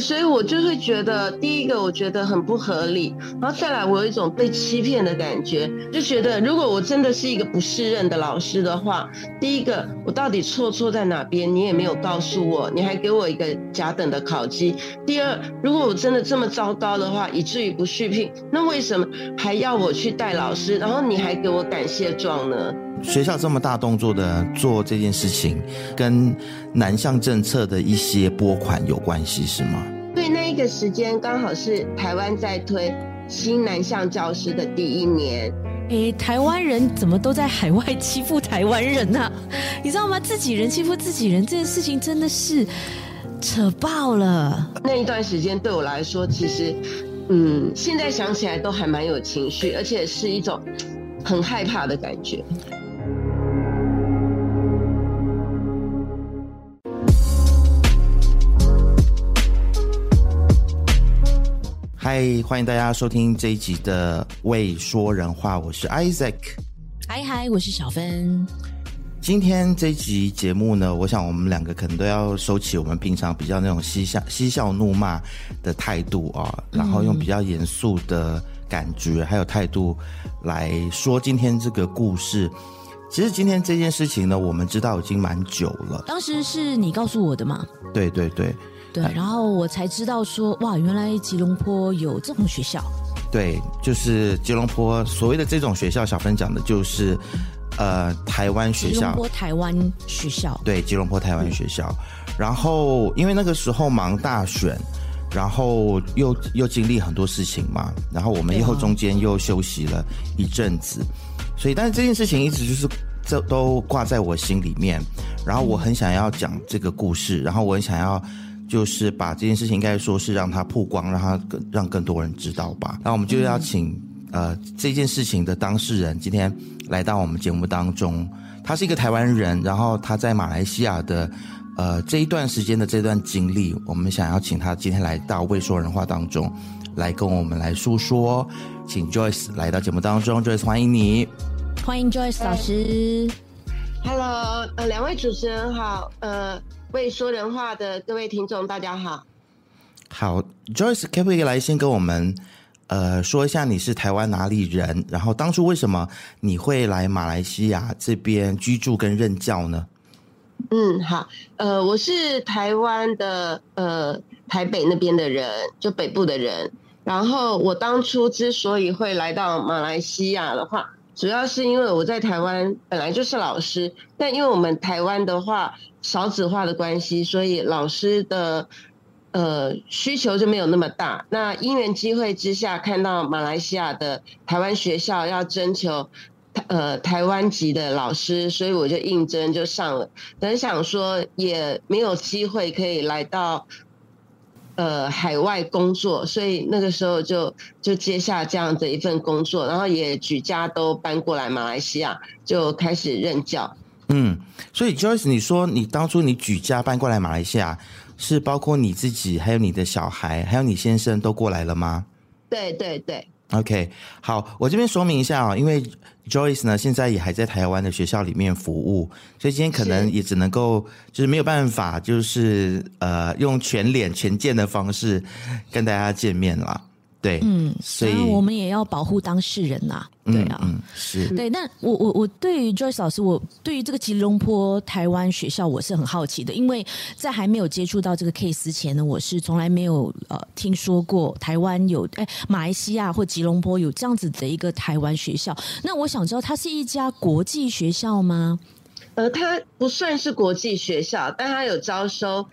所以我就会觉得，第一个我觉得很不合理，然后再来我有一种被欺骗的感觉，就觉得如果我真的是一个不适任的老师的话，第一个我到底错错在哪边，你也没有告诉我，你还给我一个甲等的考绩。第二，如果我真的这么糟糕的话，以至于不续聘，那为什么还要我去带老师？然后你还给我感谢状呢？学校这么大动作的做这件事情，跟南向政策的一些拨款有关系是吗？对，那一个时间刚好是台湾在推新南向教师的第一年。诶，台湾人怎么都在海外欺负台湾人呢？你知道吗？自己人欺负自己人这件事情真的是扯爆了。那一段时间对我来说，其实，嗯，现在想起来都还蛮有情绪，而且是一种很害怕的感觉。嗨，欢迎大家收听这一集的《未说人话》，我是 Isaac。嗨嗨，我是小芬。今天这一集节目呢，我想我们两个可能都要收起我们平常比较那种嬉笑嬉笑怒骂的态度啊，然后用比较严肃的感觉还有态度来说今天这个故事。其实今天这件事情呢，我们知道已经蛮久了。当时是你告诉我的吗？对对对。对，然后我才知道说，哇，原来吉隆坡有这种学校。对，就是吉隆坡所谓的这种学校，小芬讲的就是，呃，台湾学校。吉隆坡台湾学校。对，吉隆坡台湾学校。嗯、然后，因为那个时候忙大选，然后又又经历很多事情嘛，然后我们以后中间又休息了一阵子，哦、所以，但是这件事情一直就是这都挂在我心里面，然后我很想要讲这个故事，然后我很想要。就是把这件事情，应该说是让它曝光，让它更让更多人知道吧。那我们就要请、嗯、呃这件事情的当事人今天来到我们节目当中。他是一个台湾人，然后他在马来西亚的呃这一段时间的这段经历，我们想要请他今天来到未说人话当中来跟我们来诉说。请 Joyce 来到节目当中，Joyce 欢迎你，欢迎 Joyce 老师。Hello，呃，两位主持人好，呃。未说人话的各位听众，大家好。好，Joyce，可不可以来先跟我们呃说一下你是台湾哪里人？然后当初为什么你会来马来西亚这边居住跟任教呢？嗯，好，呃，我是台湾的呃台北那边的人，就北部的人。然后我当初之所以会来到马来西亚的话，主要是因为我在台湾本来就是老师，但因为我们台湾的话。少子化的关系，所以老师的呃需求就没有那么大。那因缘机会之下，看到马来西亚的台湾学校要征求呃台湾籍的老师，所以我就应征就上了。本想说也没有机会可以来到呃海外工作，所以那个时候就就接下这样的一份工作，然后也举家都搬过来马来西亚，就开始任教。嗯，所以 Joyce，你说你当初你举家搬过来马来西亚，是包括你自己，还有你的小孩，还有你先生都过来了吗？对对对。OK，好，我这边说明一下啊，因为 Joyce 呢现在也还在台湾的学校里面服务，所以今天可能也只能够就是没有办法，就是呃用全脸全见的方式跟大家见面了。对，嗯，所以我们也要保护当事人呐，对啊，嗯，嗯，是对。那我我我对于 Joyce 老师，我对于这个吉隆坡台湾学校，我是很好奇的，因为在还没有接触到这个 case 前呢，我是从来没有呃听说过台湾有哎马来西亚或吉隆坡有这样子的一个台湾学校。那我想知道，它是一家国际学校吗？呃，它不算是国际学校，但它有招收。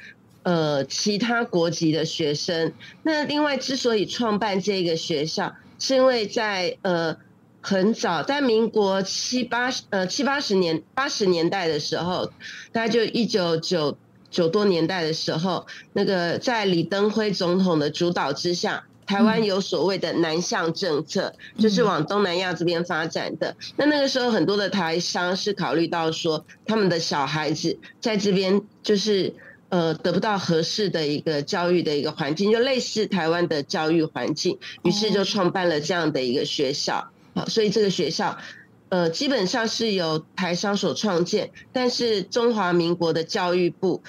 呃，其他国籍的学生。那另外，之所以创办这个学校，是因为在呃很早，在民国七八十呃七八十年八十年代的时候，大概就一九九九多年代的时候，那个在李登辉总统的主导之下，台湾有所谓的南向政策，就是往东南亚这边发展的。那那个时候，很多的台商是考虑到说，他们的小孩子在这边就是。呃，得不到合适的一个教育的一个环境，就类似台湾的教育环境，于是就创办了这样的一个学校。好，所以这个学校，呃，基本上是由台商所创建，但是中华民国的教育部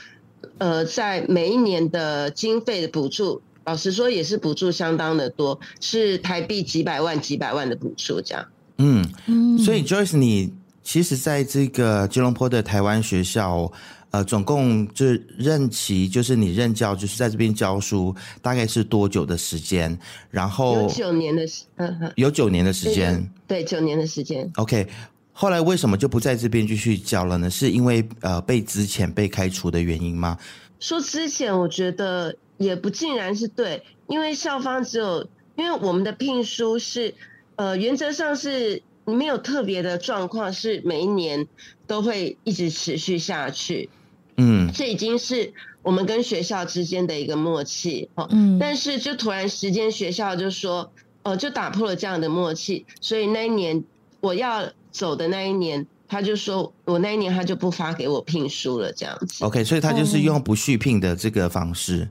呃，在每一年的经费的补助，老实说也是补助相当的多，是台币几百万、几百万的补助这样。嗯嗯，所以 Joyce，你其实在这个吉隆坡的台湾学校，呃，总共就是任期，就是你任教，就是在这边教书，大概是多久的时间？然后有九年的时，嗯，有九年的时间，对，九年的时间。OK，后来为什么就不在这边继续教了呢？是因为呃被之前被开除的原因吗？说之前，我觉得也不尽然是对，因为校方只有，因为我们的聘书是，呃，原则上是没有特别的状况，是每一年都会一直持续下去。嗯，这已经是我们跟学校之间的一个默契哦。嗯，但是就突然时间，学校就说，呃，就打破了这样的默契，所以那一年我要走的那一年，他就说我那一年他就不发给我聘书了，这样子。OK，所以他就是用不续聘的这个方式，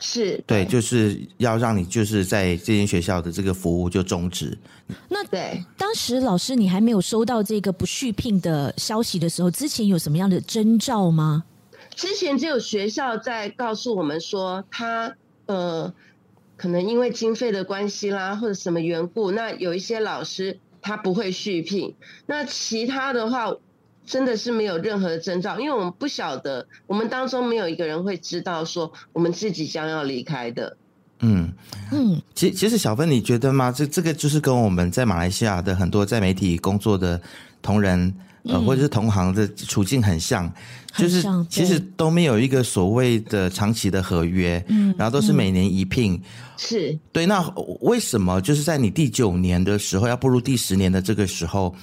是对，就是要让你就是在这间学校的这个服务就终止。那对，当时老师你还没有收到这个不续聘的消息的时候，之前有什么样的征兆吗？之前只有学校在告诉我们说，他呃，可能因为经费的关系啦，或者什么缘故，那有一些老师他不会续聘。那其他的话，真的是没有任何的征兆，因为我们不晓得，我们当中没有一个人会知道说我们自己将要离开的。嗯嗯，其其实小芬，你觉得吗？这这个就是跟我们在马来西亚的很多在媒体工作的同仁。呃，或者是同行的处境很像，嗯、就是其实都没有一个所谓的长期的合约，嗯，然后都是每年一聘，是对。那为什么就是在你第九年的时候要步入第十年的这个时候，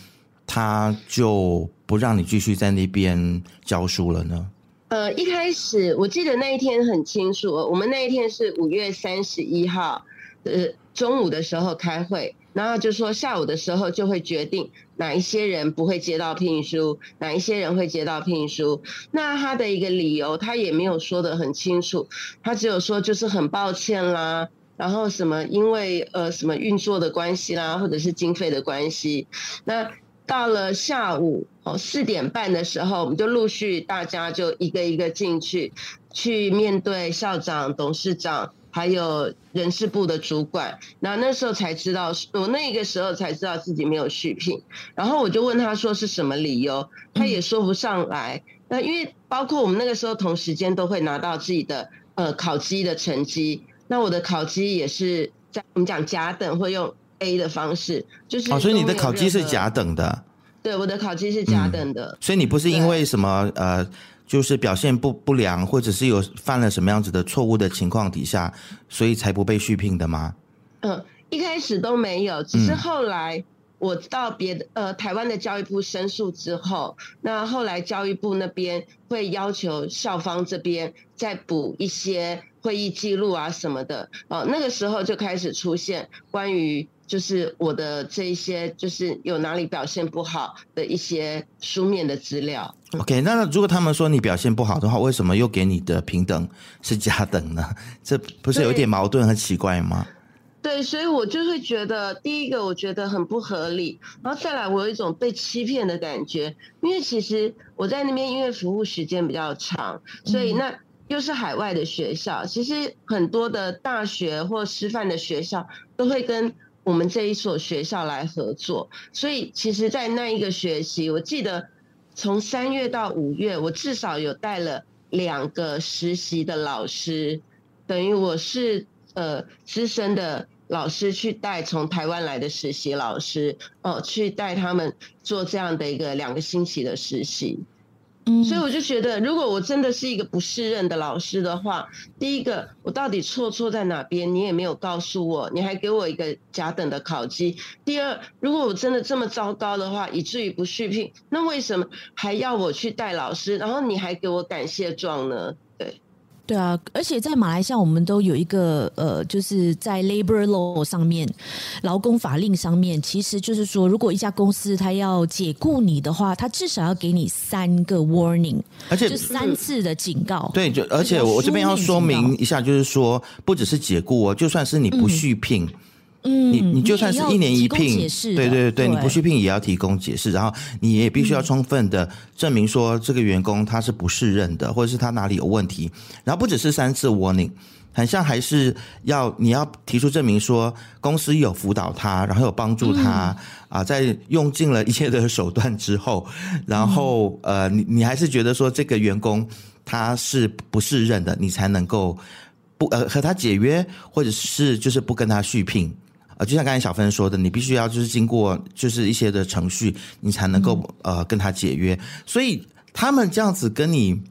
他就不让你继续在那边教书了呢？呃，一开始我记得那一天很清楚，我们那一天是五月三十一号，呃，中午的时候开会。然后就说下午的时候就会决定哪一些人不会接到聘书，哪一些人会接到聘书。那他的一个理由他也没有说得很清楚，他只有说就是很抱歉啦，然后什么因为呃什么运作的关系啦，或者是经费的关系。那到了下午哦四点半的时候，我们就陆续大家就一个一个进去，去面对校长、董事长。还有人事部的主管，那那时候才知道，我那个时候才知道自己没有续聘，然后我就问他说是什么理由，他也说不上来。那因为包括我们那个时候同时间都会拿到自己的呃考绩的成绩，那我的考绩也是在我们讲甲等会用 A 的方式，就是哦，所以你的考绩是甲等的，对，我的考绩是甲等的，嗯，所以你不是因为什么呃。就是表现不不良，或者是有犯了什么样子的错误的情况底下，所以才不被续聘的吗？嗯，一开始都没有，只是后来我到别的呃台湾的教育部申诉之后，那后来教育部那边会要求校方这边再补一些会议记录啊什么的，哦，那个时候就开始出现关于。就是我的这一些，就是有哪里表现不好的一些书面的资料。OK，那如果他们说你表现不好的话，为什么又给你的平等是加等呢？这不是有点矛盾和奇怪吗？对，对，所以我就会觉得，第一个我觉得很不合理，然后再来我有一种被欺骗的感觉，因为其实我在那边因为服务时间比较长，所以那又是海外的学校，其实很多的大学或师范的学校都会跟。我们这一所学校来合作，所以其实，在那一个学期，我记得从三月到五月，我至少有带了两个实习的老师，等于我是呃资深的老师去带从台湾来的实习老师，哦，去带他们做这样的一个两个星期的实习。所以我就觉得，如果我真的是一个不适任的老师的话，第一个，我到底错错在哪边？你也没有告诉我，你还给我一个假等的考绩。第二，如果我真的这么糟糕的话，以至于不续聘，那为什么还要我去带老师？然后你还给我感谢状呢？对啊，而且在马来西亚，我们都有一个呃，就是在 labor law 上面，劳工法令上面，其实就是说，如果一家公司他要解雇你的话，他至少要给你三个 warning，而且就三次的警告。对，就而且我这边要说明一下，就是说，不只是解雇哦，就算是你不续聘，嗯、嗯，你你就算是一年一聘，对对对对，你不续聘也要提供解释，然后你也必须要充分的证明说这个员工他是不适任的，或者是他哪里有问题，然后不只是三次 warning。很像还是要你要提出证明说公司有辅导他，然后有帮助他、嗯、啊，在用尽了一切的手段之后，然后、嗯、呃，你你还是觉得说这个员工他是不适任的，你才能够不呃和他解约，或者是就是不跟他续聘啊、呃。就像刚才小芬说的，你必须要就是经过就是一些的程序，你才能够、嗯、呃跟他解约。所以他们这样子跟你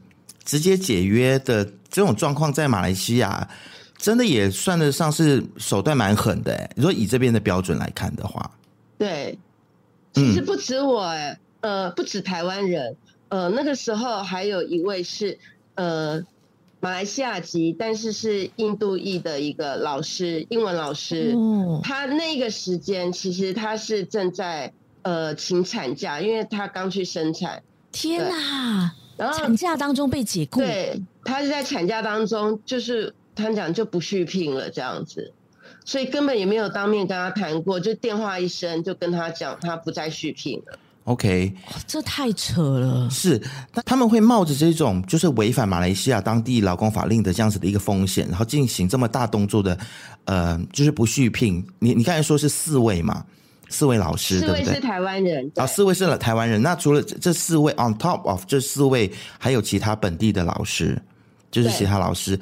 直接解约的。这种状况在马来西亚真的也算得上是手段蛮狠的诶，如果以这边的标准来看的话，对，其实不止我诶，呃，不止台湾人，呃，那个时候还有一位是呃马来西亚籍，但是是印度裔的一个老师，英文老师，嗯，他那个时间其实他是正在呃请产假，因为他刚去生产。天哪！然后产假当中被解雇，对，他是在产假当中，就是他讲就不续聘了这样子，所以根本也没有当面跟他谈过，就电话一声就跟他讲他不再续聘了。OK，这太扯了。是，那他们会冒着这种就是违反马来西亚当地劳工法令的这样子的一个风险，然后进行这么大动作的，呃，就是不续聘。你你刚才说是四位嘛？四位老师，四位是台湾人啊，四位是台湾人。那除了这四位，on top of 这四位，还有其他本地的老师，就是其他老师。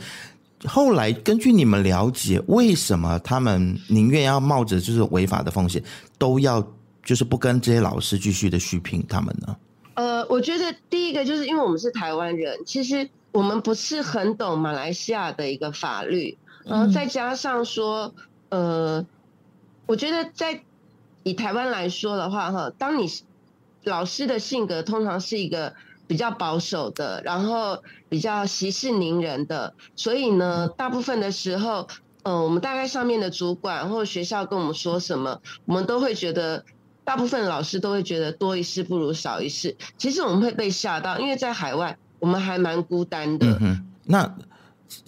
后来根据你们了解，为什么他们宁愿要冒着就是违法的风险，都要就是不跟这些老师继续的续聘他们呢？呃，我觉得第一个就是因为我们是台湾人，其实我们不是很懂马来西亚的一个法律，然后再加上说，呃，我觉得在。以台湾来说的话，哈，当你老师的性格通常是一个比较保守的，然后比较息事宁人的，所以呢，大部分的时候，嗯、呃，我们大概上面的主管或学校跟我们说什么，我们都会觉得，大部分老师都会觉得多一事不如少一事。其实我们会被吓到，因为在海外，我们还蛮孤单的。嗯，那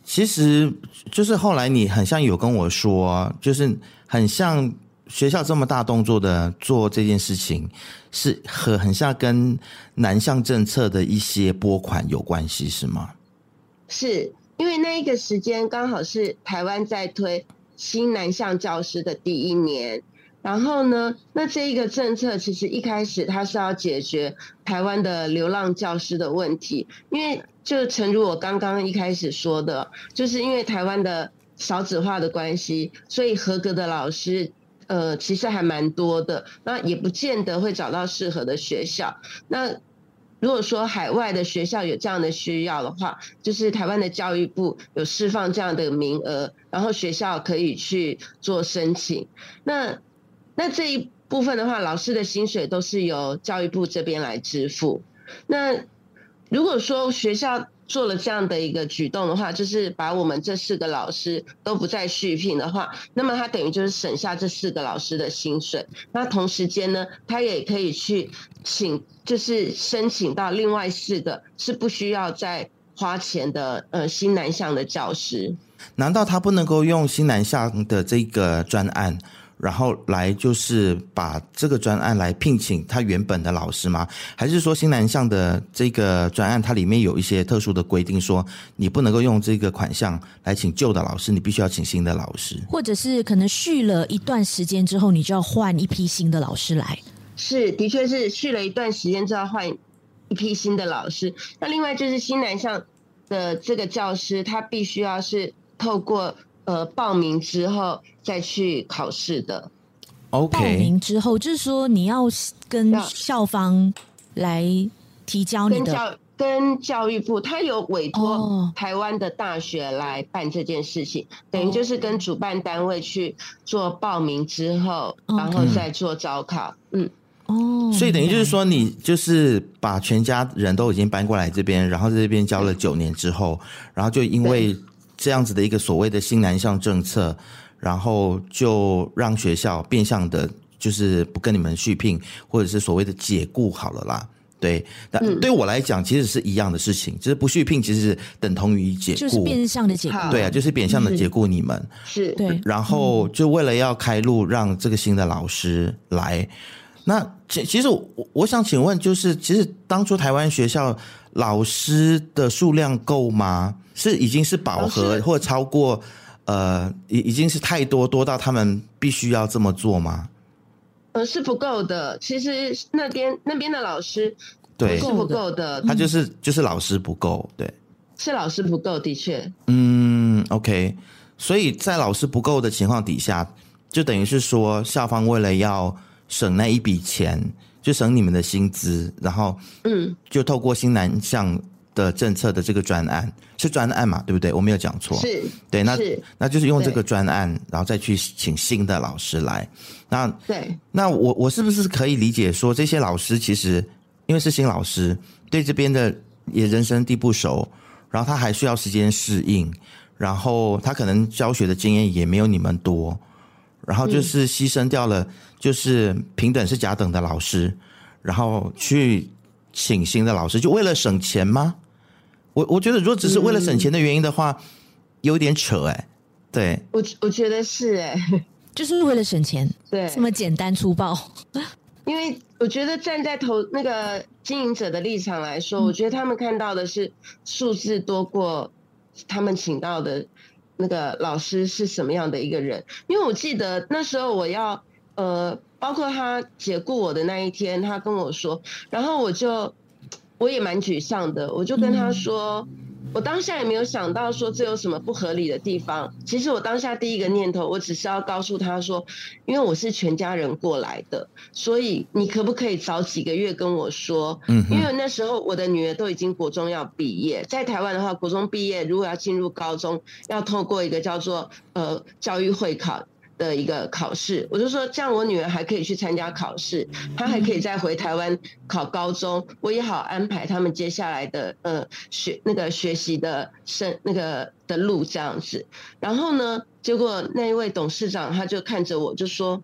其实就是后来你很像有跟我说，就是很像。学校这么大动作的做这件事情，是和很像跟南向政策的一些拨款有关系，是吗？是因为那一个时间刚好是台湾在推新南向教师的第一年，然后呢，那这一个政策其实一开始它是要解决台湾的流浪教师的问题，因为就诚如我刚刚一开始说的，就是因为台湾的少子化的关系，所以合格的老师。呃，其实还蛮多的，那也不见得会找到适合的学校。那如果说海外的学校有这样的需要的话，就是台湾的教育部有释放这样的名额，然后学校可以去做申请。那那这一部分的话，老师的薪水都是由教育部这边来支付。那如果说学校，做了这样的一个举动的话，就是把我们这四个老师都不再续聘的话，那么他等于就是省下这四个老师的薪水。那同时间呢，他也可以去请，就是申请到另外四个是不需要再花钱的呃新南向的教师。难道他不能够用新南向的这个专案？然后来就是把这个专案来聘请他原本的老师吗？还是说新南向的这个专案它里面有一些特殊的规定，说你不能够用这个款项来请旧的老师，你必须要请新的老师，或者是可能续了一段时间之后，你就要换一批新的老师来？是，的确是续了一段时间就要换一批新的老师。那另外就是新南向的这个教师，他必须要是透过。呃，报名之后再去考试的。OK，报名之后就是说你要跟校方来提交你的，跟教跟教育部，他有委托台湾的大学来办这件事情，哦、等于就是跟主办单位去做报名之后，哦、然后再做招考。嗯，哦，所以等于就是说，你就是把全家人都已经搬过来这边，然后在这边教了九年之后，然后就因为。这样子的一个所谓的新南向政策，然后就让学校变相的，就是不跟你们续聘，或者是所谓的解雇好了啦，对，但对我来讲，其实是一样的事情，就是不续聘，其实是等同于解雇，就是变相的解雇，对啊，就是变相的解雇你们，是，对。然后就为了要开路，让这个新的老师来。那其其实我我想请问，就是其实当初台湾学校老师的数量够吗？是已经是饱和，或超过？呃，已已经是太多，多到他们必须要这么做吗？呃，是不够的。其实那边那边的老师对是不够的，他就是就是老师不够，对，是老师不够，的确。嗯，OK。所以在老师不够的情况底下，就等于是说校方为了要省那一笔钱，就省你们的薪资，然后嗯，就透过新南向的政策的这个专案是专案嘛，对不对？我没有讲错，是对，那那就是用这个专案，然后再去请新的老师来。那对，那我我是不是可以理解说，这些老师其实因为是新老师，对这边的也人生地不熟，然后他还需要时间适应，然后他可能教学的经验也没有你们多，然后就是牺牲掉了，就是平等是甲等的老师，然后去请新的老师，就为了省钱吗？我我觉得，如果只是为了省钱的原因的话，嗯、有点扯哎、欸。对，我我觉得是哎、欸，就是为了省钱，对，这么简单粗暴。因为我觉得站在投那个经营者的立场来说，嗯、我觉得他们看到的是数字多过他们请到的那个老师是什么样的一个人。因为我记得那时候我要呃，包括他解雇我的那一天，他跟我说，然后我就。我也蛮沮丧的，我就跟他说，我当下也没有想到说这有什么不合理的地方。其实我当下第一个念头，我只是要告诉他说，因为我是全家人过来的，所以你可不可以早几个月跟我说？嗯，因为那时候我的女儿都已经国中要毕业，在台湾的话，国中毕业如果要进入高中，要透过一个叫做呃教育会考。的一个考试，我就说这样，我女儿还可以去参加考试，她还可以再回台湾考高中，我也好安排他们接下来的呃学那个学习的生那个的路这样子。然后呢，结果那一位董事长他就看着我就说：“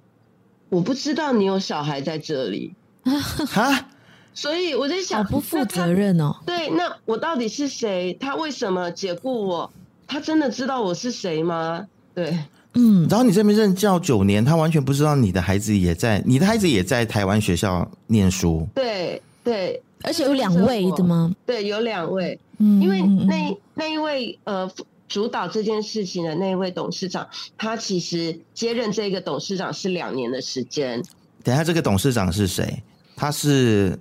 我不知道你有小孩在这里 啊，所以我在想，不负责任哦。对，那我到底是谁？他为什么解雇我？他真的知道我是谁吗？对。”嗯，然后你这边任教九年，他完全不知道你的孩子也在，你的孩子也在台湾学校念书。对对，而且有两位的吗？对，有两位。嗯，因为那那一位呃主导这件事情的那一位董事长，他其实接任这个董事长是两年的时间。等一下，这个董事长是谁？他是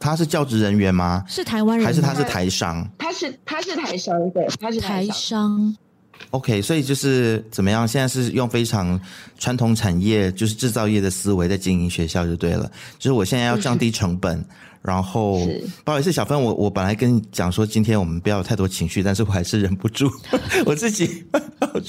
他是教职人员吗？是台湾人还是他是台商？他是他是台商，对，他是台商。OK，所以就是怎么样？现在是用非常传统产业，就是制造业的思维在经营学校就对了。就是我现在要降低成本，然后不好意思，小芬，我我本来跟你讲说今天我们不要有太多情绪，但是我还是忍不住，我自己 hold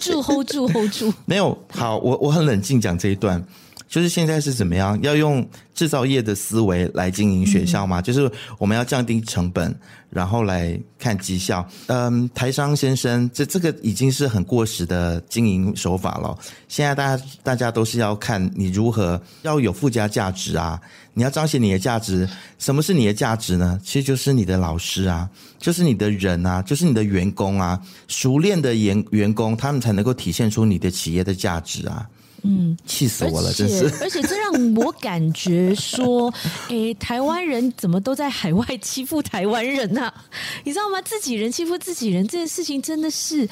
住，hold 住，hold 住。没有，好，我我很冷静讲这一段。就是现在是怎么样？要用制造业的思维来经营学校吗？嗯、就是我们要降低成本，然后来看绩效。嗯，台商先生，这这个已经是很过时的经营手法了。现在大家大家都是要看你如何要有附加价值啊！你要彰显你的价值。什么是你的价值呢？其实就是你的老师啊，就是你的人啊，就是你的员工啊。熟练的员员工，他们才能够体现出你的企业的价值啊。嗯，气死我了，真是！而且这让我感觉说，诶，台湾人怎么都在海外欺负台湾人呢？你知道吗？自己人欺负自己人这件事情真的是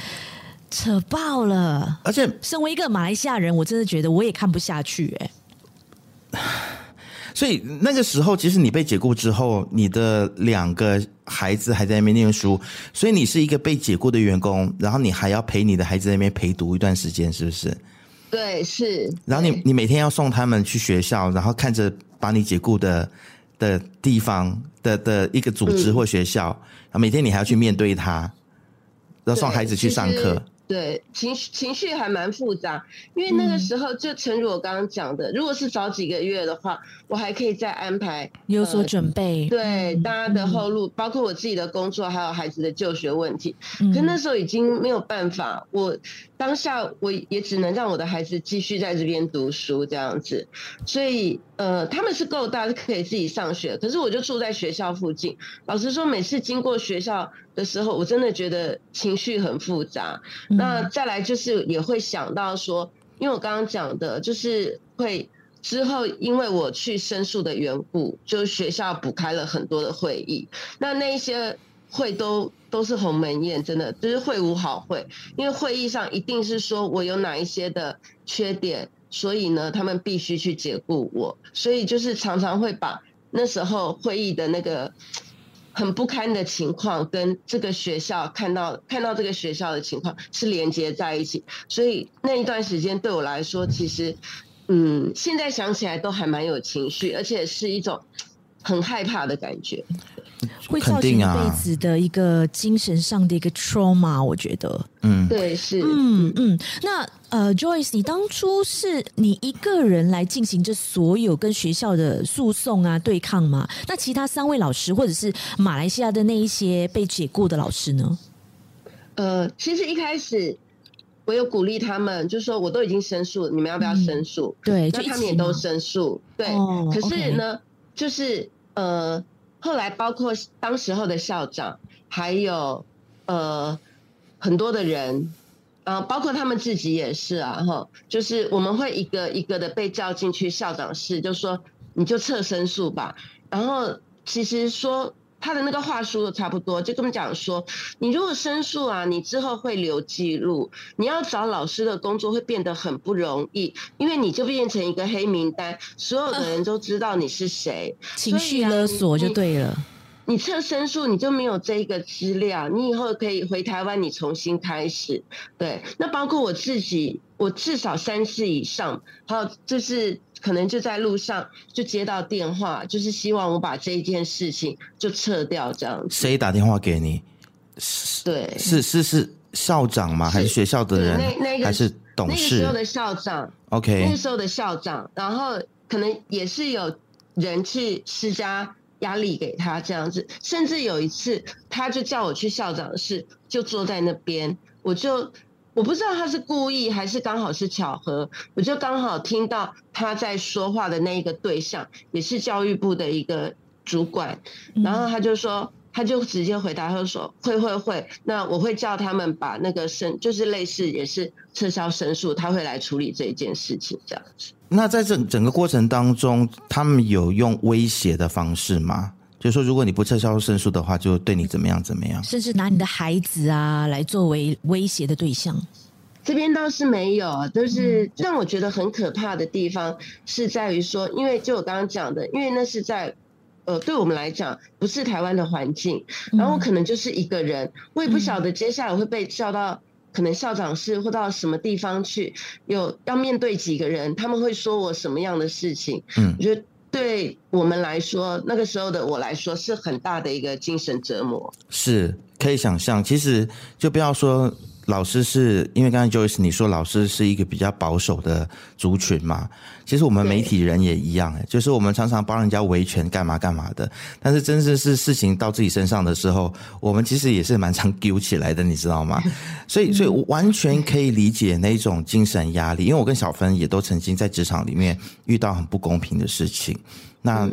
扯爆了。而且，身为一个马来西亚人，我真的觉得我也看不下去。诶，所以那个时候，其实你被解雇之后，你的两个孩子还在那边念书，所以你是一个被解雇的员工，然后你还要陪你的孩子在那边陪读一段时间，是不是？对，是。然后你你每天要送他们去学校，然后看着把你解雇的的地方的的一个组织或学校，然后每天你还要去面对他，然后送孩子去上课。对，情绪情绪还蛮复杂，因为那个时候就诚如我刚刚讲的，嗯、如果是早几个月的话，我还可以再安排有所准备，呃、对大家的后路，嗯、包括我自己的工作，还有孩子的就学问题。嗯、可那时候已经没有办法，我当下我也只能让我的孩子继续在这边读书这样子，所以呃，他们是够大，是可以自己上学，可是我就住在学校附近。老实说，每次经过学校的时候，我真的觉得情绪很复杂。嗯、那再来就是也会想到说，因为我刚刚讲的，就是会之后因为我去申诉的缘故，就学校补开了很多的会议。那那一些会都都是鸿门宴，真的就是会无好会，因为会议上一定是说我有哪一些的缺点，所以呢，他们必须去解雇我，所以就是常常会把那时候会议的那个。很不堪的情况，跟这个学校看到看到这个学校的情况是连接在一起，所以那一段时间对我来说，其实，嗯，现在想起来都还蛮有情绪，而且是一种很害怕的感觉。会造成一辈子的一个精神上的一个 trauma，我觉得，嗯，对，是，嗯嗯。那呃，Joyce，你当初是你一个人来进行这所有跟学校的诉讼啊、对抗吗？那其他三位老师或者是马来西亚的那一些被解雇的老师呢？呃，其实一开始我有鼓励他们，就是说我都已经申诉了，你们要不要申诉？嗯、对，那他们也都申诉，对。哦、可是呢，okay 就是呃。后来，包括当时候的校长，还有呃很多的人，呃，包括他们自己也是啊，哈，就是我们会一个一个的被叫进去校长室，就说你就测申诉吧。然后其实说。他的那个话说的差不多，就跟我们讲说，你如果申诉啊，你之后会留记录，你要找老师的工作会变得很不容易，因为你就变成一个黑名单，所有的人都知道你是谁，情绪勒索就对了。你撤申诉，你就没有这一个资料，你以后可以回台湾，你重新开始。对，那包括我自己，我至少三次以上，还有就是。可能就在路上就接到电话，就是希望我把这一件事情就撤掉这样子。谁打电话给你？对，是是是校长吗？还是学校的人？那那个还是董事？那个时候的校长。OK。那个时候的校长，然后可能也是有人去施加压力给他这样子，甚至有一次他就叫我去校长室，就坐在那边，我就。我不知道他是故意还是刚好是巧合，我就刚好听到他在说话的那一个对象也是教育部的一个主管，然后他就说，他就直接回答，他就说会会会，那我会叫他们把那个申，就是类似也是撤销申诉，他会来处理这一件事情这样子。那在整整个过程当中，他们有用威胁的方式吗？就是说，如果你不撤销申诉的话，就对你怎么样怎么样，甚至拿你的孩子啊来作为威胁的对象。这边倒是没有，就是让我觉得很可怕的地方是在于说，因为就我刚刚讲的，因为那是在呃，对我们来讲不是台湾的环境，然后我可能就是一个人，我也不晓得接下来会被叫到可能校长室或到什么地方去，有要面对几个人，他们会说我什么样的事情，嗯，我觉得。对我们来说，那个时候的我来说是很大的一个精神折磨，是可以想象。其实就不要说老师是，因为刚才 Joyce 你说老师是一个比较保守的族群嘛，其实我们媒体人也一样，对就是我们常常帮人家维权干嘛干嘛的，但是真正是事情到自己身上的时候，我们其实也是蛮常丢起来的，你知道吗？所以，所以完全可以理解那种精神压力，因为我跟小芬也都曾经在职场里面遇到很不公平的事情，那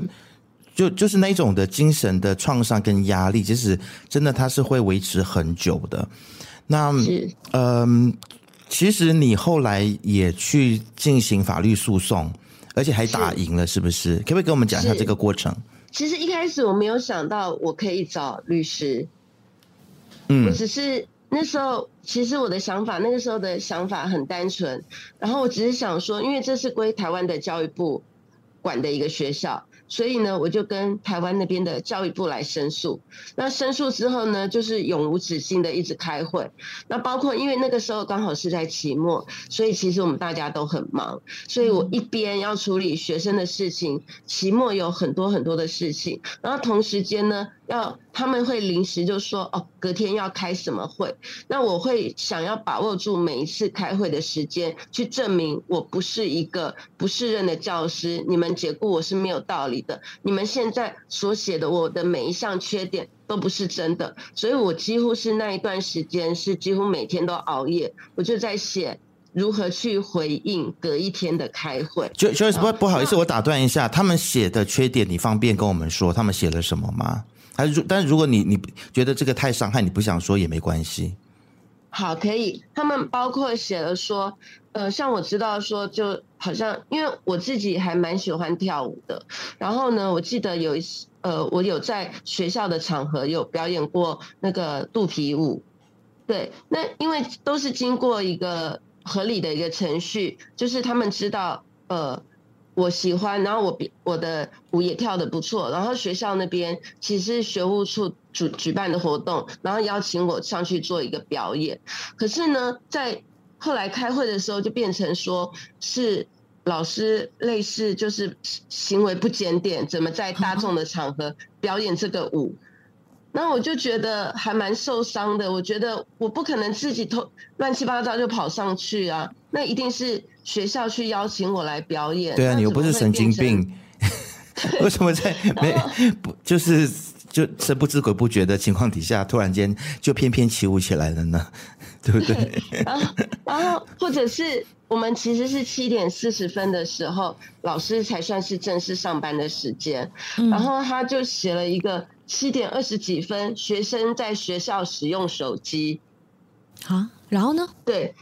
就就是那种的精神的创伤跟压力，其实真的它是会维持很久的。那嗯、呃，其实你后来也去进行法律诉讼，而且还打赢了，是不是？是可不可以跟我们讲一下这个过程？其实一开始我没有想到我可以找律师，嗯，我只是。那时候，其实我的想法，那个时候的想法很单纯，然后我只是想说，因为这是归台湾的教育部管的一个学校。所以呢，我就跟台湾那边的教育部来申诉。那申诉之后呢，就是永无止境的一直开会。那包括因为那个时候刚好是在期末，所以其实我们大家都很忙。所以我一边要处理学生的事情，期末有很多很多的事情，然后同时间呢，要他们会临时就说哦，隔天要开什么会，那我会想要把握住每一次开会的时间，去证明我不是一个不适任的教师，你们解雇我是没有道理的，你们现在所写的我的每一项缺点都不是真的，所以我几乎是那一段时间是几乎每天都熬夜，我就在写如何去回应隔一天的开会。就就不不好意思，我打断一下，他们写的缺点，你方便跟我们说，他们写了什么吗？还是，但是如果你你觉得这个太伤害，你不想说也没关系。好，可以。他们包括写了说，呃，像我知道说，就好像因为我自己还蛮喜欢跳舞的，然后呢，我记得有一次，呃，我有在学校的场合有表演过那个肚皮舞。对，那因为都是经过一个合理的一个程序，就是他们知道，呃。我喜欢，然后我比我的舞也跳得不错，然后学校那边其实是学务处举举办的活动，然后邀请我上去做一个表演。可是呢，在后来开会的时候，就变成说是老师类似就是行为不检点，怎么在大众的场合 表演这个舞？那我就觉得还蛮受伤的。我觉得我不可能自己偷乱七八糟就跑上去啊，那一定是。学校去邀请我来表演，对啊，你又不是神经病，为什么在没 不就是就神不知鬼不觉的情况底下，突然间就翩翩起舞起来了呢？对不对？然后，然后或者是我们其实是七点四十分的时候，老师才算是正式上班的时间，嗯、然后他就写了一个七点二十几分，学生在学校使用手机，啊，然后呢？对。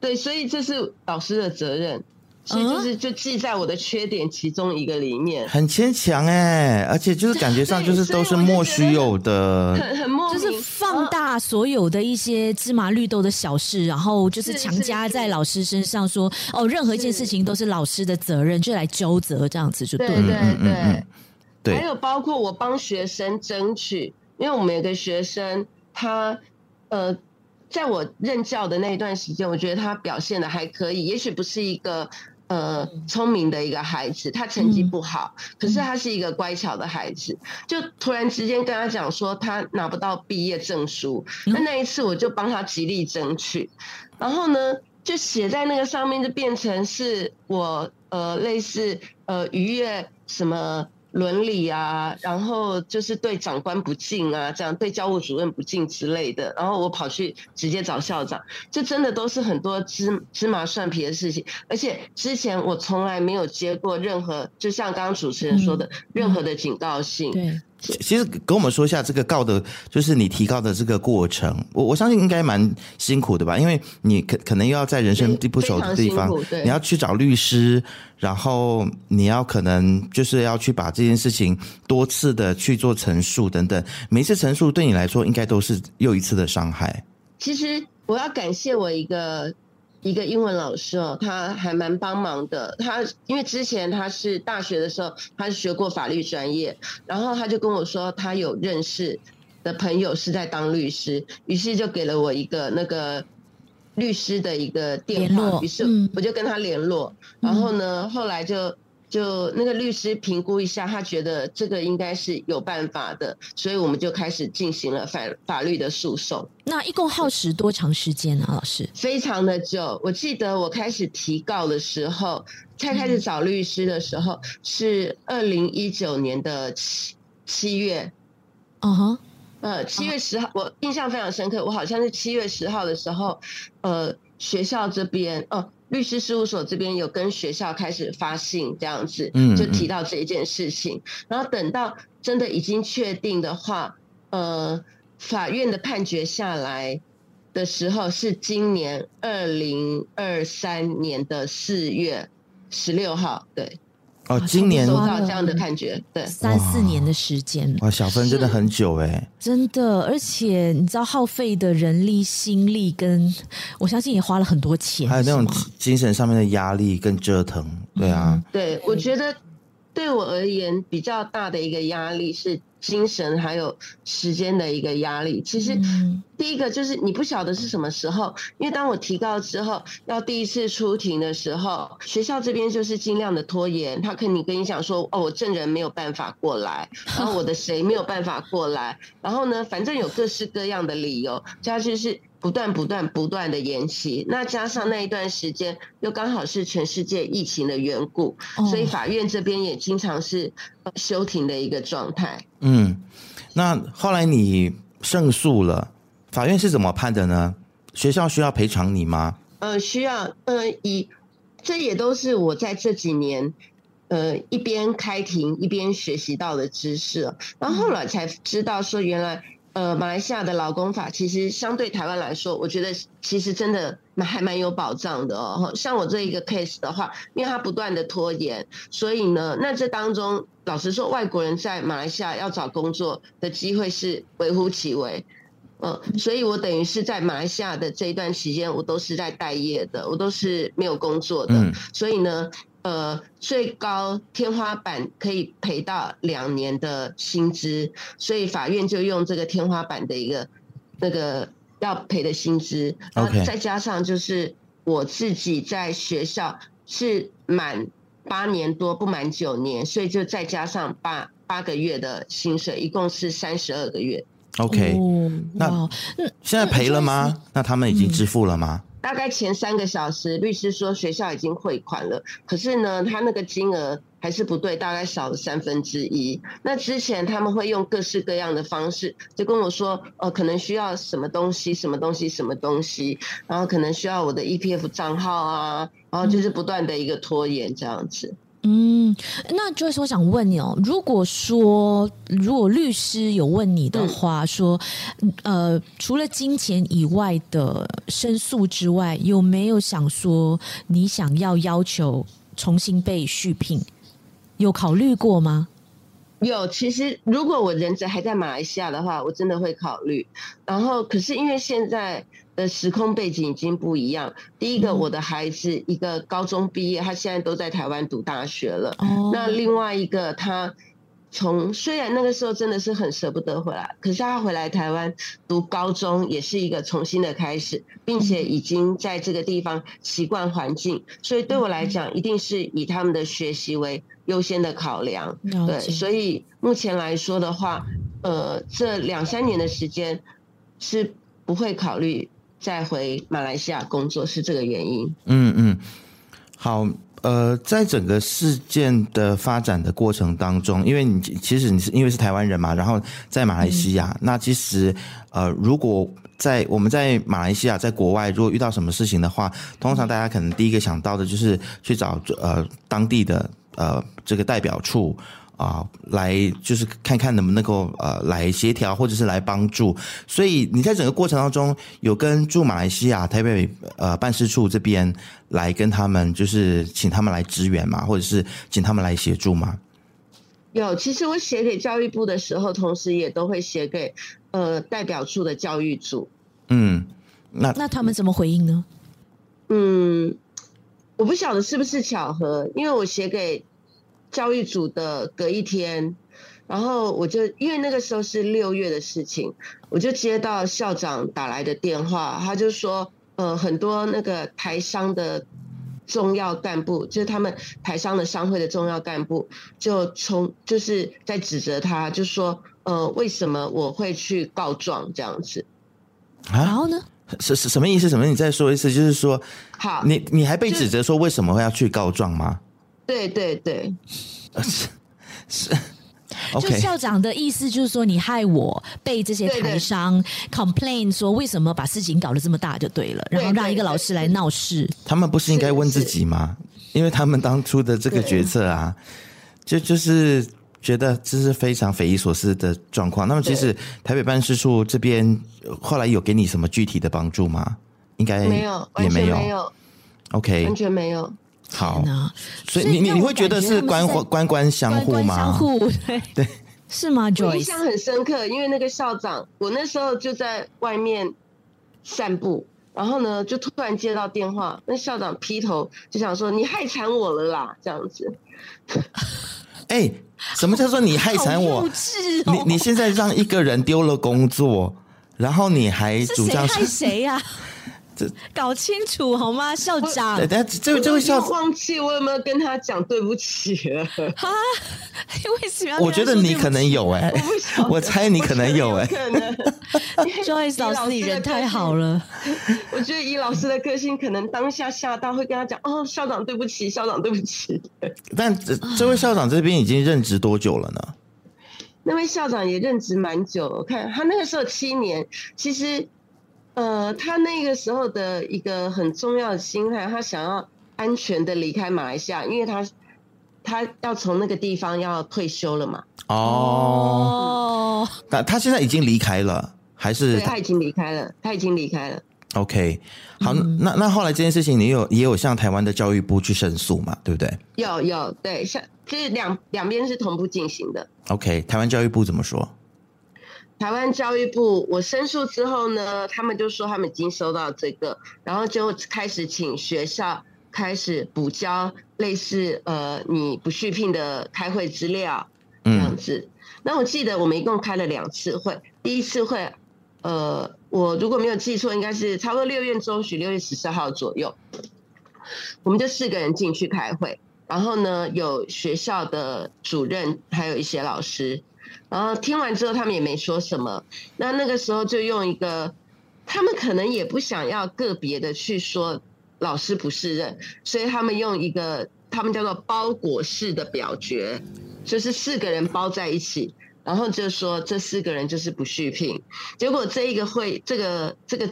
对，所以这是老师的责任，所以就是就记在我的缺点其中一个里面，很牵强哎，而且就是感觉上就是都是莫须有的，很很莫名，就是放大所有的一些芝麻绿豆的小事，然后就是强加在老师身上说，哦，任何一件事情都是老师的责任，就来纠责这样子就对，对对对对，还有包括我帮学生争取，因为我们有个学生他呃。在我任教的那一段时间，我觉得他表现的还可以，也许不是一个呃聪明的一个孩子，他成绩不好，嗯、可是他是一个乖巧的孩子。就突然之间跟他讲说他拿不到毕业证书，那、嗯、那一次我就帮他极力争取，然后呢就写在那个上面，就变成是我呃类似呃逾越什么。伦理啊，然后就是对长官不敬啊，这样对教务主任不敬之类的，然后我跑去直接找校长，这真的都是很多芝芝麻蒜皮的事情，而且之前我从来没有接过任何，就像刚刚主持人说的，嗯、任何的警告信。对。其实跟我们说一下这个告的，就是你提告的这个过程。我我相信应该蛮辛苦的吧，因为你可可能又要在人生地不熟的地方，你要去找律师，然后你要可能就是要去把这件事情多次的去做陈述等等。每一次陈述对你来说，应该都是又一次的伤害。其实我要感谢我一个。一个英文老师哦，他还蛮帮忙的。他因为之前他是大学的时候，他是学过法律专业，然后他就跟我说，他有认识的朋友是在当律师，于是就给了我一个那个律师的一个电话，于是我就跟他联络，然后呢，后来就。就那个律师评估一下，他觉得这个应该是有办法的，所以我们就开始进行了法法律的诉讼。那一共耗时多长时间呢？老师？非常的久。我记得我开始提告的时候，才开始找律师的时候，是二零一九年的七七月。嗯哼，呃，七月十号，我印象非常深刻。我好像是七月十号的时候，呃，学校这边哦。呃律师事务所这边有跟学校开始发信，这样子，就提到这一件事情。嗯嗯。然后等到真的已经确定的话，呃，法院的判决下来的时候是今年二零二三年的四月十六号，对。哦，今年收到这样的判决，对，三四年的时间，哇，小芬真的很久哎，真的，而且你知道耗费的人力、心力，跟我相信也花了很多钱，还有那种精神上面的压力跟折腾，对啊，对，我觉得。对我而言比较大的一个压力是精神还有时间的一个压力。其实第一个就是你不晓得是什么时候，因为当我提告之后要第一次出庭的时候，学校这边就是尽量的拖延，他肯定跟你讲说，哦，我证人没有办法过来，然后我的谁没有办法过来，然后呢，反正有各式各样的理由，加就是。不断不断不断的延期，那加上那一段时间又刚好是全世界疫情的缘故，哦、所以法院这边也经常是休庭的一个状态。嗯，那后来你胜诉了，法院是怎么判的呢？学校需要赔偿你吗？呃，需要。呃，以这也都是我在这几年呃一边开庭一边学习到的知识，然后后来才知道说原来。呃，马来西亚的劳工法其实相对台湾来说，我觉得其实真的还蛮有保障的哦。像我这一个 case 的话，因为它不断的拖延，所以呢，那这当中老实说，外国人在马来西亚要找工作的机会是微乎其微。嗯，所以我等于是在马来西亚的这一段期间，我都是在待业的，我都是没有工作的。嗯，所以呢。呃，最高天花板可以赔到两年的薪资，所以法院就用这个天花板的一个那个要赔的薪资，然后再加上就是我自己在学校是满八年多，不满九年，所以就再加上八八个月的薪水，一共是三十二个月。OK，那现在赔了吗？那他们已经支付了吗？大概前三个小时，律师说学校已经汇款了，可是呢，他那个金额还是不对，大概少了三分之一。那之前他们会用各式各样的方式，就跟我说，呃，可能需要什么东西，什么东西，什么东西，然后可能需要我的 EPF 账号啊，然后就是不断的一个拖延这样子。嗯，那就是我想问你哦，如果说如果律师有问你的话，说，呃，除了金钱以外的申诉之外，有没有想说你想要要求重新被续聘？有考虑过吗？有，其实如果我人质还在马来西亚的话，我真的会考虑。然后，可是因为现在。的时空背景已经不一样。第一个，我的孩子一个高中毕业，他现在都在台湾读大学了。那另外一个，他从虽然那个时候真的是很舍不得回来，可是他回来台湾读高中也是一个重新的开始，并且已经在这个地方习惯环境，所以对我来讲，一定是以他们的学习为优先的考量。对，所以目前来说的话，呃，这两三年的时间是不会考虑。再回马来西亚工作是这个原因。嗯嗯，好，呃，在整个事件的发展的过程当中，因为你其实你是因为是台湾人嘛，然后在马来西亚，嗯、那其实呃，如果在我们在马来西亚，在国外，如果遇到什么事情的话，通常大家可能第一个想到的就是去找呃当地的呃这个代表处。啊，来就是看看能不能够呃来协调，或者是来帮助。所以你在整个过程当中，有跟驻马来西亚台北呃办事处这边来跟他们，就是请他们来支援嘛，或者是请他们来协助吗？有，其实我写给教育部的时候，同时也都会写给呃代表处的教育组。嗯，那那他们怎么回应呢？嗯，我不晓得是不是巧合，因为我写给。教育组的隔一天，然后我就因为那个时候是六月的事情，我就接到校长打来的电话，他就说，呃，很多那个台商的重要干部，就是他们台商的商会的重要干部，就从就是在指责他，就说，呃，为什么我会去告状这样子？然后呢？是是什么意思？什么？你再说一次，就是说，好，你你还被指责说为什么会要去告状吗？对对对，是 是，就校长的意思就是说，你害我被这些台商 complain 说，为什么把事情搞得这么大就对了，然后让一个老师来闹事。他们不是应该问自己吗？因为他们当初的这个决策啊，就就是觉得这是非常匪夷所思的状况。那么，其实台北办事处这边后来有给你什么具体的帮助吗？应该没有，也没有，没有，OK，完全没有。好，所以你你你会觉得是官官官相护吗？相护对 对，是吗？Joyce 印象很深刻，因为那个校长，我那时候就在外面散步，然后呢，就突然接到电话，那校长劈头就想说：“你害惨我了啦！”这样子。哎、欸，什么叫做你害惨我？哦、你你现在让一个人丢了工作，然后你还主张是谁害谁呀、啊？搞清楚好吗，校长？等下，这位这位校长忘记我有没有跟他讲对不起了？啊？为什么要？我觉得你可能有哎、欸，我，我猜你可能有哎、欸。可能，Joyce 老师，你人太好了。我觉得以老师的个性，可能当下吓到会跟他讲：“哦，校长对不起，校长对不起。”但这这位校长这边已经任职多久了呢？那位校长也任职蛮久，我看他那个时候七年，其实。呃，他那个时候的一个很重要的心态，他想要安全的离开马来西亚，因为他他要从那个地方要退休了嘛。哦，那、嗯、他现在已经离开了，还是他？他已经离开了，他已经离开了。OK，好，嗯、那那后来这件事情，你有也有向台湾的教育部去申诉嘛？对不对？有有，对，像就是两两边是同步进行的。OK，台湾教育部怎么说？台湾教育部，我申诉之后呢，他们就说他们已经收到这个，然后就开始请学校开始补交类似呃你不续聘的开会资料这样子。嗯、那我记得我们一共开了两次会，第一次会，呃，我如果没有记错，应该是差不多六月中旬，六月十四号左右，我们就四个人进去开会，然后呢，有学校的主任，还有一些老师。然后听完之后，他们也没说什么。那那个时候就用一个，他们可能也不想要个别的去说老师不适任，所以他们用一个他们叫做包裹式的表决，就是四个人包在一起，然后就说这四个人就是不续聘。结果这一个会，这个这个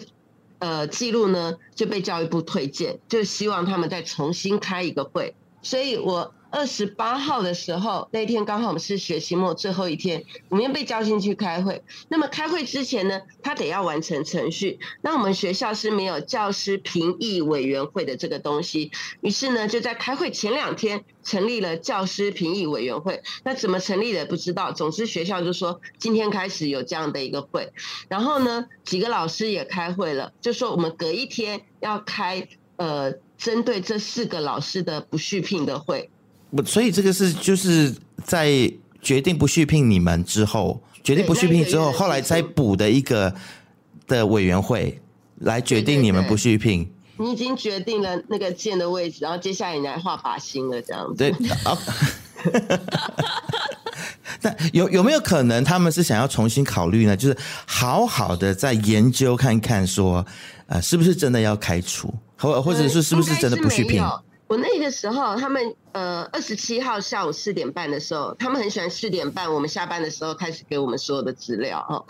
呃记录呢就被教育部推荐，就希望他们再重新开一个会。所以我。二十八号的时候，那天刚好我们是学期末最后一天，我们要被叫进去开会。那么开会之前呢，他得要完成程序。那我们学校是没有教师评议委员会的这个东西，于是呢，就在开会前两天成立了教师评议委员会。那怎么成立的不知道，总之学校就说今天开始有这样的一个会。然后呢，几个老师也开会了，就说我们隔一天要开呃针对这四个老师的不续聘的会。不，所以这个是就是在决定不续聘你们之后，决定不续聘之后，后来再补的一个的委员会来决定你们不续聘。对对对，你已经决定了那个剑的位置，然后接下来你来画靶心了，这样子。对啊。那有有没有可能他们是想要重新考虑呢？就是好好的再研究看看，说呃是不是真的要开除，或或者是是不是真的不续聘？我那个时候，他们呃二十七号下午四点半的时候，他们很喜欢四点半我们下班的时候开始给我们所有的资料哈，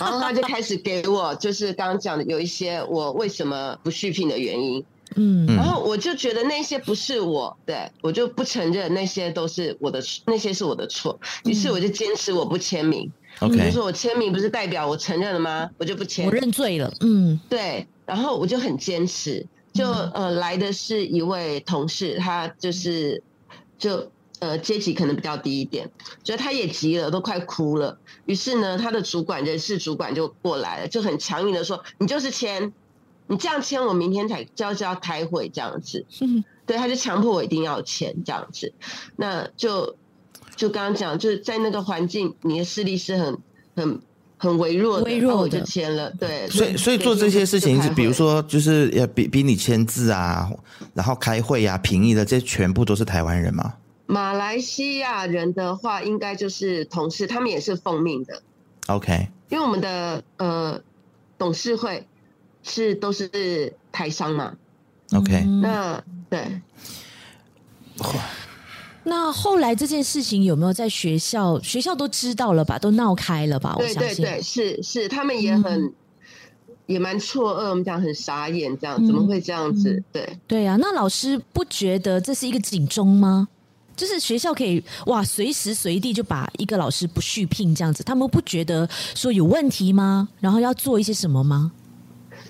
然后他就开始给我就是刚刚讲的有一些我为什么不续聘的原因，嗯，然后我就觉得那些不是我，对，我就不承认那些都是我的，那些是我的错，于是我就坚持我不签名，OK，就是我签名不是代表我承认了吗？我就不签，我认罪了，嗯，对，然后我就很坚持。就呃来的是一位同事，他就是就呃阶级可能比较低一点，所以他也急了，都快哭了。于是呢，他的主管人事主管就过来了，就很强硬的说：“你就是签，你这样签，我明天才就要就要开会这样子。”对，他就强迫我一定要签这样子。那就就刚刚讲，就是在那个环境，你的势力是很很。很微弱的，微弱的，我就签了。对，所以所以做这些事情，是比如说，就是要逼逼你签字啊，然后开会啊、评议的，这全部都是台湾人吗？马来西亚人的话，应该就是同事，他们也是奉命的。OK，因为我们的呃董事会是都是台商嘛。OK，那对。那后来这件事情有没有在学校？学校都知道了吧？都闹开了吧？我相信。对对对，是是，他们也很、嗯、也蛮错愕，我们讲很傻眼，这样、嗯、怎么会这样子？对对啊，那老师不觉得这是一个警钟吗？就是学校可以哇，随时随地就把一个老师不续聘这样子，他们不觉得说有问题吗？然后要做一些什么吗？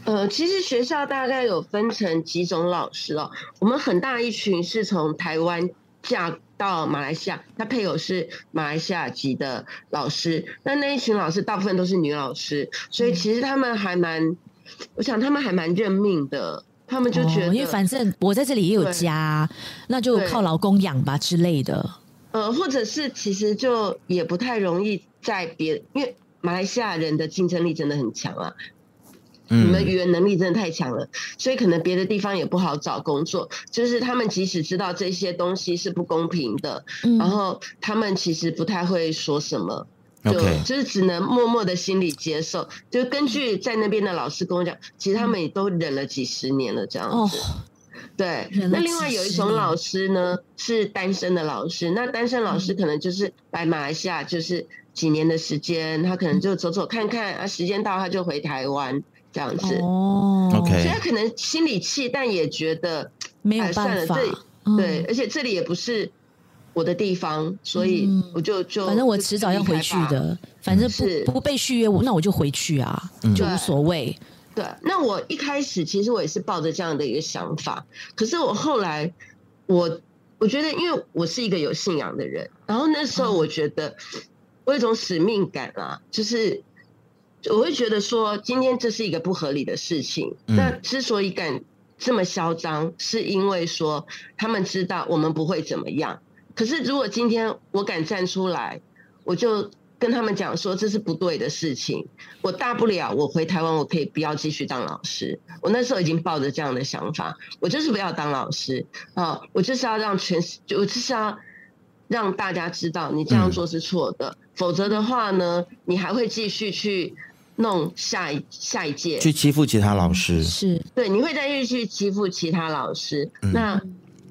呃，其实学校大概有分成几种老师哦，我们很大一群是从台湾嫁到马来西亚，他配偶是马来西亚籍的老师，那那一群老师大部分都是女老师，所以其实他们还蛮，我想他们还蛮认命的，他们就觉得，哦、因为反正我在这里也有家，那就靠老公养吧之类的。呃，或者是其实就也不太容易在别，因为马来西亚人的竞争力真的很强啊。你们语言能力真的太强了，所以可能别的地方也不好找工作。就是他们即使知道这些东西是不公平的，然后他们其实不太会说什么，就就是只能默默的心里接受。就根据在那边的老师跟我讲，其实他们也都忍了几十年了，这样子。对，那另外有一种老师呢，是单身的老师。那单身老师可能就是来马来西亚就是几年的时间，他可能就走走看看啊，时间到他就回台湾。这样子哦，OK，所以他可能心里气，但也觉得没有办法。哎、算了，这里、嗯、对，而且这里也不是我的地方，所以我就就反正我迟早要回去的，反正不是不被续约我，那我就回去啊，就无所谓。对，那我一开始其实我也是抱着这样的一个想法，可是我后来我我觉得，因为我是一个有信仰的人，然后那时候我觉得我有一种使命感啊，就是。我会觉得说，今天这是一个不合理的事情。那之所以敢这么嚣张，是因为说他们知道我们不会怎么样。可是如果今天我敢站出来，我就跟他们讲说这是不对的事情。我大不了我回台湾，我可以不要继续当老师。我那时候已经抱着这样的想法，我就是不要当老师啊，我就是要让全，我就是要让大家知道你这样做是错的。否则的话呢，你还会继续去。弄下一下一届。去欺负其他老师，是。对，你会再继续去欺负其他老师，嗯、那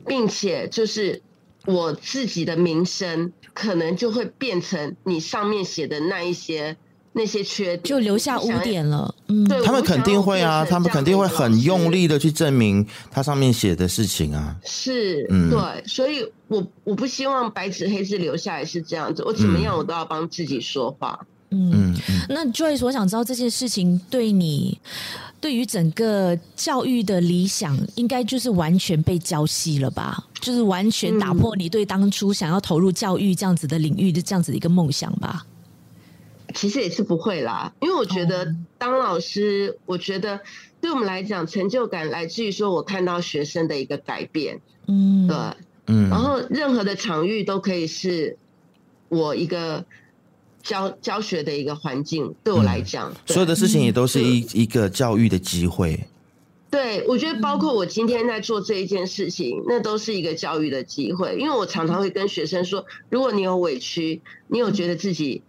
并且就是我自己的名声可能就会变成你上面写的那一些那些缺点，就留下污点了。嗯，对，他们肯定会啊，他们肯定会很用力的去证明他上面写的事情啊。是，嗯，对，所以我我不希望白纸黑字留下来是这样子，我怎么样我都要帮自己说话。嗯嗯，那 Joyce，我想知道这件事情对你，对于整个教育的理想，应该就是完全被浇熄了吧？就是完全打破你对当初想要投入教育这样子的领域的这样子的一个梦想吧？其实也是不会啦，因为我觉得当老师，我觉得对我们来讲，成就感来自于说我看到学生的一个改变。嗯，对，嗯，然后任何的场域都可以是我一个。教教学的一个环境，对我来讲，嗯、所有的事情也都是一、嗯、一个教育的机会。对，我觉得包括我今天在做这一件事情，嗯、那都是一个教育的机会。因为我常常会跟学生说，如果你有委屈，你有觉得自己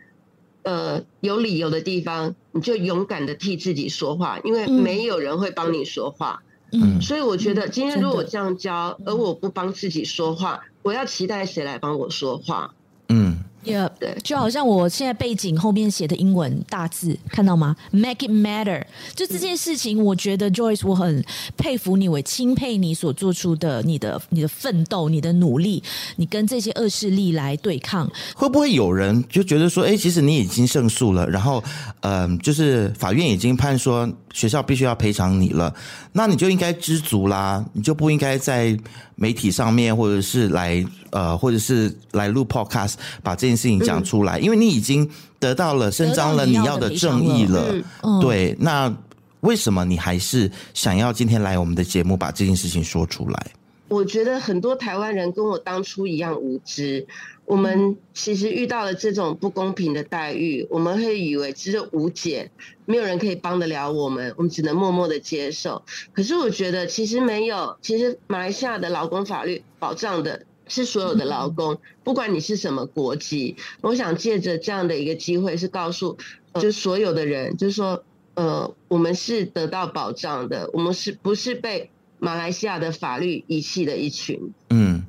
呃有理由的地方，你就勇敢的替自己说话，因为没有人会帮你说话。嗯，所以我觉得今天如果我这样教，而我不帮自己说话，我要期待谁来帮我说话？嗯。Yeah, 对，就好像我现在背景后面写的英文大字，看到吗？Make it matter。就这件事情，我觉得 Joyce，我很佩服你，我钦佩你所做出的你的你的奋斗、你的努力，你跟这些恶势力来对抗。会不会有人就觉得说，哎，其实你已经胜诉了，然后，嗯、呃，就是法院已经判说学校必须要赔偿你了，那你就应该知足啦，你就不应该在媒体上面或者是来呃，或者是来录 Podcast 把这件事情讲出来，嗯、因为你已经得到了伸张了你要的正义了。了嗯、对，那为什么你还是想要今天来我们的节目把这件事情说出来？我觉得很多台湾人跟我当初一样无知。我们其实遇到了这种不公平的待遇，我们会以为只有无解，没有人可以帮得了我们，我们只能默默的接受。可是我觉得其实没有，其实马来西亚的劳工法律保障的是所有的劳工，不管你是什么国籍。我想借着这样的一个机会，是告诉就所有的人，就是说，呃，我们是得到保障的，我们是不是被马来西亚的法律遗弃的一群？嗯。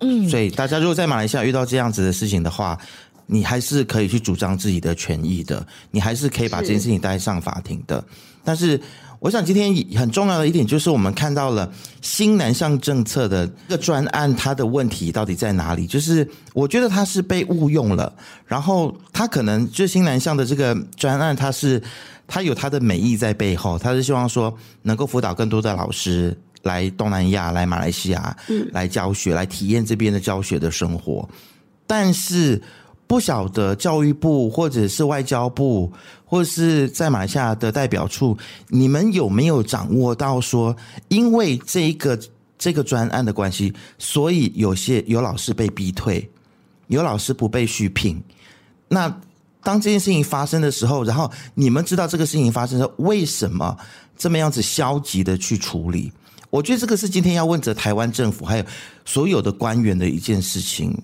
嗯，所以大家如果在马来西亚遇到这样子的事情的话，你还是可以去主张自己的权益的，你还是可以把这件事情带上法庭的。是。但是，我想今天很重要的一点就是，我们看到了新南向政策的这个专案，它的问题到底在哪里？就是我觉得它是被误用了，然后它可能就是新南向的这个专案，它是它有它的美意在背后，它是希望说能够辅导更多的老师。来东南亚，来马来西亚，来教学，来体验这边的教学的生活。但是不晓得教育部或者是外交部，或者是在马来西亚的代表处，你们有没有掌握到说，因为这一个这个专案的关系，所以有些有老师被逼退，有老师不被续聘。那当这件事情发生的时候，然后你们知道这个事情发生的时候，为什么这么样子消极的去处理？我觉得这个是今天要问责台湾政府还有所有的官员的一件事情。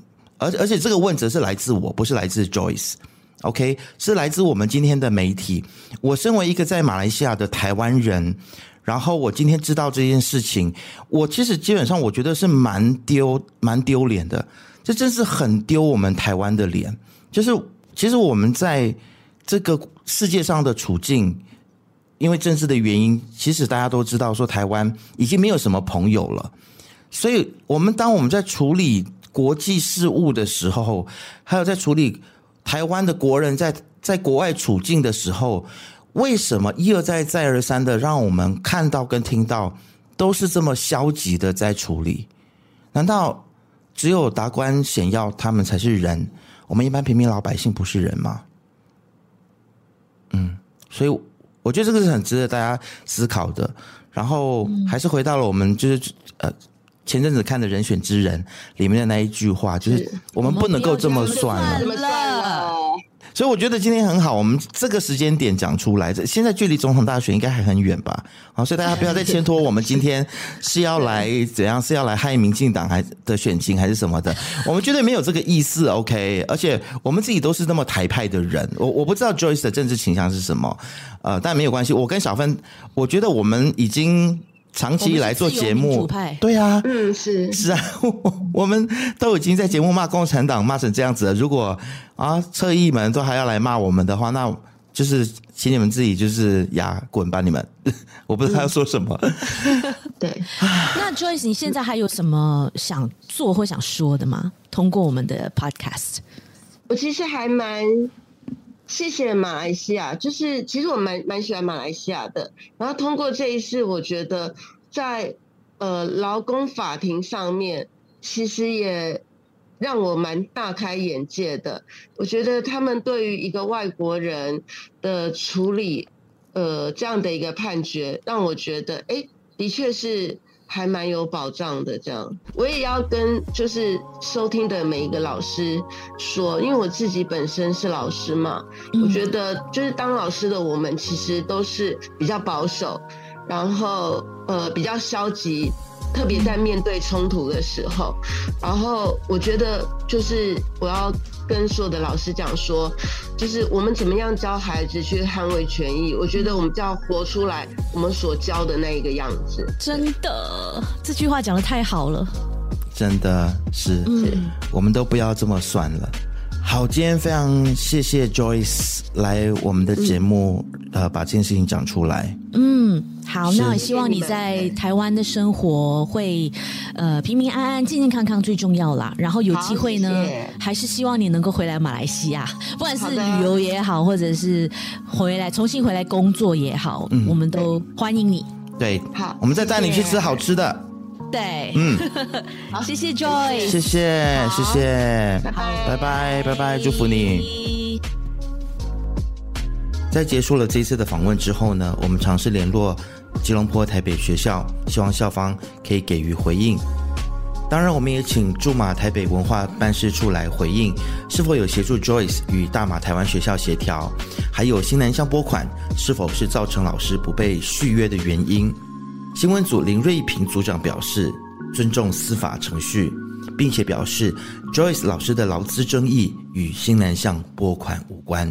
而而且这个问责是来自我，不是来自 Joyce，OK，是来自我们今天的媒体。我身为一个在马来西亚的台湾人，然后我今天知道这件事情，我其实基本上我觉得是蛮丢蛮丢脸的，这真是很丢我们台湾的脸。就是其实我们在这个世界上的处境，因为政治的原因，其实大家都知道说台湾已经没有什么朋友了。所以，我们当我们在处理国际事务的时候，还有在处理台湾的国人在在国外处境的时候，为什么一而再再而三的让我们看到跟听到都是这么消极的在处理？难道只有达官显要他们才是人？我们一般平民老百姓不是人吗？嗯，所以我觉得这个是很值得大家思考的。然后还是回到了我们就是呃。前阵子看的人选之人里面的那一句话，就是我们不能够这么算了。所以我觉得今天很好，我们这个时间点讲出来，现在距离总统大选应该还很远吧？好，所以大家不要再牵拖，我们今天是要来怎样？是要来害民进党还的选情还是什么的？我们绝对没有这个意思，OK？而且我们自己都是那么台派的人，我我不知道 Joyce 的政治倾向是什么，呃，但没有关系。我跟小芬，我觉得我们已经。长期以来做节目，对啊，嗯，是是啊，我我们都已经在节目骂共产党骂成这样子了。如果啊，侧翼们都还要来骂我们的话，那就是请你们自己就是呀滚吧，你们，我不知道要说什么。嗯、对，那 Joyce，你现在还有什么想做或想说的吗？通过我们的 Podcast，我其实还蛮。谢谢马来西亚，就是其实我蛮蛮喜欢马来西亚的。然后通过这一次，我觉得在呃劳工法庭上面，其实也让我蛮大开眼界的。我觉得他们对于一个外国人的处理，呃这样的一个判决，让我觉得，哎，的确是。还蛮有保障的，这样我也要跟就是收听的每一个老师说，因为我自己本身是老师嘛，我觉得就是当老师的我们其实都是比较保守，然后呃比较消极。特别在面对冲突的时候，然后我觉得就是我要跟所有的老师讲说，就是我们怎么样教孩子去捍卫权益，我觉得我们就要活出来我们所教的那一个样子。真的，这句话讲的太好了，真的是，嗯，我们都不要这么算了。好，今天非常谢谢 Joyce 来我们的节目，嗯、呃，把这件事情讲出来。嗯，好，那希望你在台湾的生活会呃平平安安、健健康康最重要啦。然后有机会呢，谢谢还是希望你能够回来马来西亚，不管是旅游也好，或者是回来重新回来工作也好，嗯、我们都欢迎你。对，好，我们再带你去吃好吃的。对，嗯，好，谢谢 Joy，谢谢，谢谢，拜拜，拜拜，拜拜，祝福你。在结束了这一次的访问之后呢，我们尝试联络吉隆坡台北学校，希望校方可以给予回应。当然，我们也请驻马台北文化办事处来回应，是否有协助 Joyce 与大马台湾学校协调，还有新南向拨款是否是造成老师不被续约的原因。新闻组林瑞平组长表示，尊重司法程序，并且表示 Joyce 老师的劳资争议与新南向拨款无关。